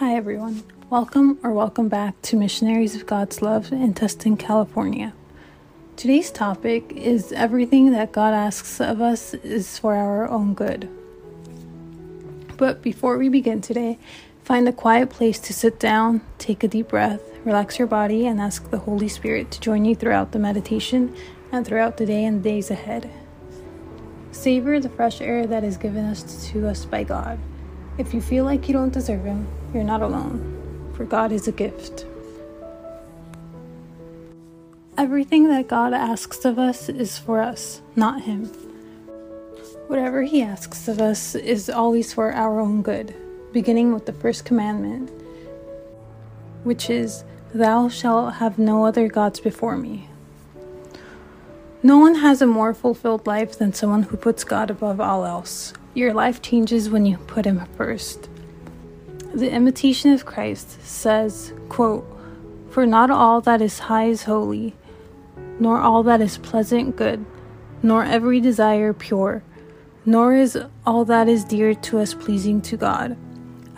Hi, everyone. Welcome or welcome back to Missionaries of God's Love in Tustin, California. Today's topic is everything that God asks of us is for our own good. But before we begin today, find a quiet place to sit down, take a deep breath, relax your body, and ask the Holy Spirit to join you throughout the meditation and throughout the day and days ahead. Savor the fresh air that is given us to us by God. If you feel like you don't deserve Him, you're not alone, for God is a gift. Everything that God asks of us is for us, not Him. Whatever He asks of us is always for our own good, beginning with the first commandment, which is, Thou shalt have no other gods before me. No one has a more fulfilled life than someone who puts God above all else. Your life changes when you put Him first. The imitation of Christ says, quote, For not all that is high is holy, nor all that is pleasant good, nor every desire pure, nor is all that is dear to us pleasing to God.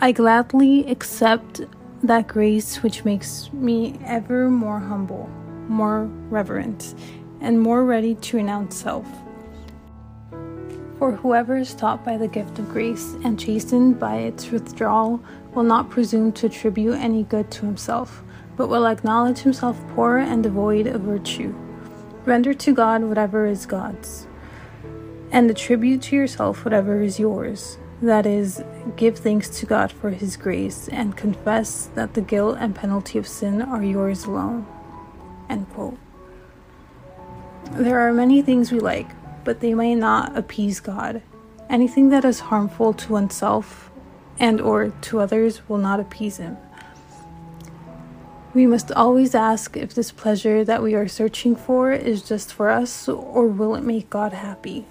I gladly accept that grace which makes me ever more humble, more reverent, and more ready to renounce self. For whoever is taught by the gift of grace and chastened by its withdrawal will not presume to attribute any good to himself, but will acknowledge himself poor and devoid of virtue. Render to God whatever is God's, and attribute to yourself whatever is yours. That is, give thanks to God for His grace and confess that the guilt and penalty of sin are yours alone. End quote. There are many things we like, but they may not appease God. Anything that is harmful to oneself and or to others will not appease him. We must always ask if this pleasure that we are searching for is just for us or will it make God happy.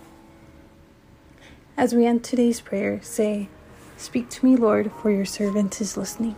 As we end today's prayer, say, Speak to me, Lord, for your servant is listening.